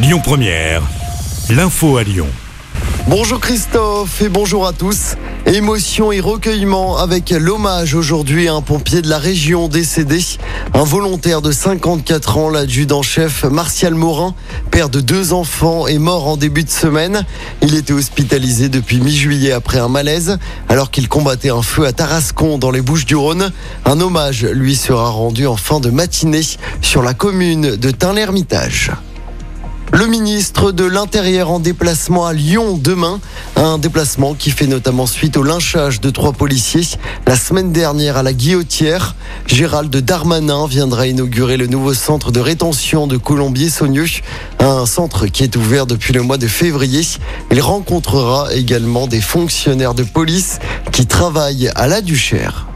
Lyon Première, l'info à Lyon. Bonjour Christophe et bonjour à tous. Émotion et recueillement avec l'hommage aujourd'hui à un pompier de la région décédé. Un volontaire de 54 ans, l'adjudant-chef Martial Morin, père de deux enfants, est mort en début de semaine. Il était hospitalisé depuis mi-juillet après un malaise alors qu'il combattait un feu à Tarascon dans les Bouches-du-Rhône. Un hommage lui sera rendu en fin de matinée sur la commune de Tain-l'Hermitage. Le ministre de l'Intérieur en déplacement à Lyon demain. Un déplacement qui fait notamment suite au lynchage de trois policiers la semaine dernière à la Guillotière. Gérald Darmanin viendra inaugurer le nouveau centre de rétention de Colombier-Saunieux. Un centre qui est ouvert depuis le mois de février. Il rencontrera également des fonctionnaires de police qui travaillent à la Duchère.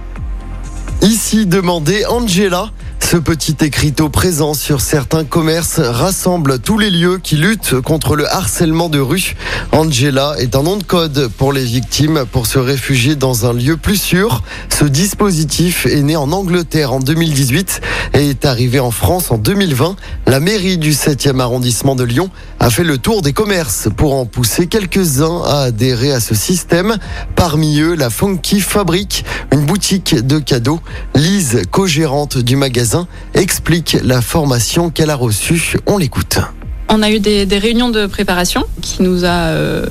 Ici, demandez Angela. Ce petit écriteau présent sur certains commerces rassemble tous les lieux qui luttent contre le harcèlement de rue. Angela est un nom de code pour les victimes pour se réfugier dans un lieu plus sûr. Ce dispositif est né en Angleterre en 2018 et est arrivé en France en 2020. La mairie du 7e arrondissement de Lyon a fait le tour des commerces pour en pousser quelques-uns à adhérer à ce système. Parmi eux, la Funky Fabrique, une boutique de cadeaux. Lise, co-gérante du magasin, explique la formation qu'elle a reçue. On l'écoute. On a eu des, réunions de préparation qui nous a euh,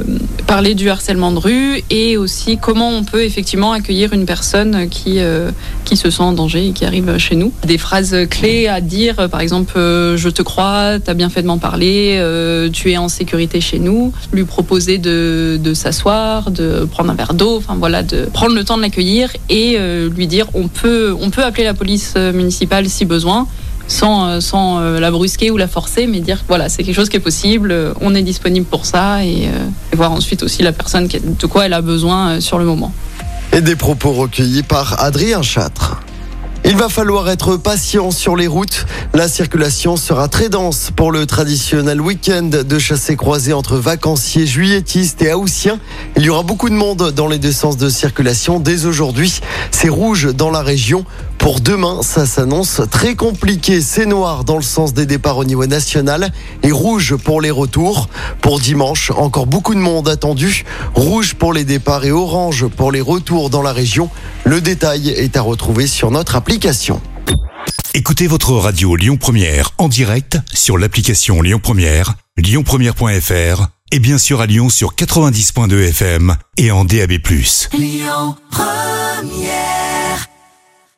parlé du harcèlement de rue et aussi comment on peut effectivement accueillir une personne qui, euh, qui se sent en danger et qui arrive chez nous. Des phrases clés à dire, par exemple, euh, je te crois, tu as bien fait de m'en parler, euh, tu es en sécurité chez nous. Lui proposer de, de s'asseoir, de prendre un verre d'eau, enfin voilà, de prendre le temps de l'accueillir et euh, lui dire on peut, on peut appeler la police municipale si besoin sans, euh, euh, la brusquer ou la forcer, mais dire voilà, c'est quelque chose qui est possible, euh, on est disponible pour ça et, et voir ensuite aussi la personne de quoi elle a besoin sur le moment. Et des propos recueillis par Adrien Châtre. Il va falloir être patient sur les routes. La circulation sera très dense pour le traditionnel week-end de chassé croisé entre vacanciers juilletistes et haussiens. Il y aura beaucoup de monde dans les deux sens de circulation dès aujourd'hui. C'est rouge dans la région. Pour demain, ça s'annonce très compliqué. C'est noir dans le sens des départs au niveau national et rouge pour les retours. Pour dimanche, encore beaucoup de monde attendu. Rouge pour les départs et orange pour les retours dans la région. Le détail est à retrouver sur notre application. Écoutez votre radio Lyon Première en direct sur l'application Lyon Première, lyonpremière.fr et bien sûr à Lyon sur 90.2 FM et en DAB+. Lyon Première